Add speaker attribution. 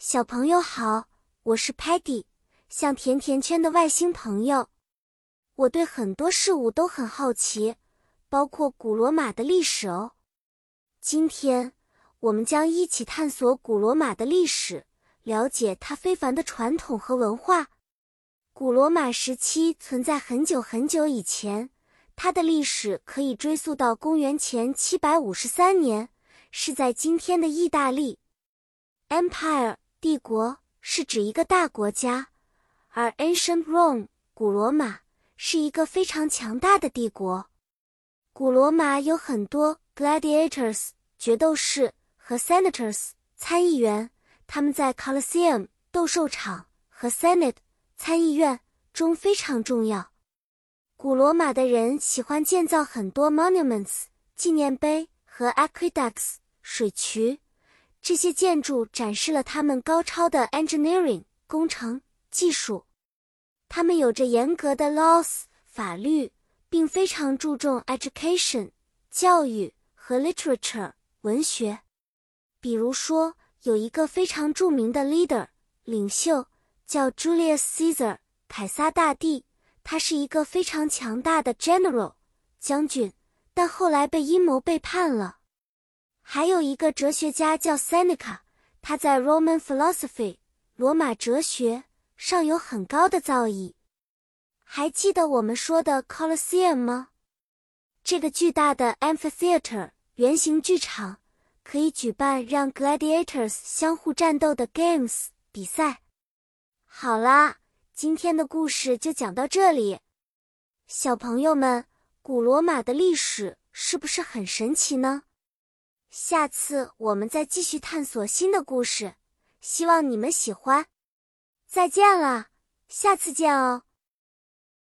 Speaker 1: 小朋友好，我是 Patty，像甜甜圈的外星朋友。我对很多事物都很好奇，包括古罗马的历史哦。今天我们将一起探索古罗马的历史，了解它非凡的传统和文化。古罗马时期存在很久很久以前，它的历史可以追溯到公元前七百五十三年，是在今天的意大利。Empire。帝国是指一个大国家，而 Ancient Rome 古罗马是一个非常强大的帝国。古罗马有很多 gladiators 决斗士和 senators 参议员，他们在 Colosseum 斗兽场和 Senate 参议院中非常重要。古罗马的人喜欢建造很多 monuments 纪念碑和 aqueducts 水渠。这些建筑展示了他们高超的 engineering 工程技术。他们有着严格的 laws 法律，并非常注重 education 教育和 literature 文学。比如说，有一个非常著名的 leader 领袖叫 Julius Caesar 凯撒大帝，他是一个非常强大的 general 将军，但后来被阴谋背叛了。还有一个哲学家叫 Seneca，他在 Roman philosophy 罗马哲学上有很高的造诣。还记得我们说的 Colosseum 吗？这个巨大的 amphitheater 圆形剧场可以举办让 gladiators 相互战斗的 games 比赛。好啦，今天的故事就讲到这里。小朋友们，古罗马的历史是不是很神奇呢？下次我们再继续探索新的故事，希望你们喜欢。再见了，下次见哦。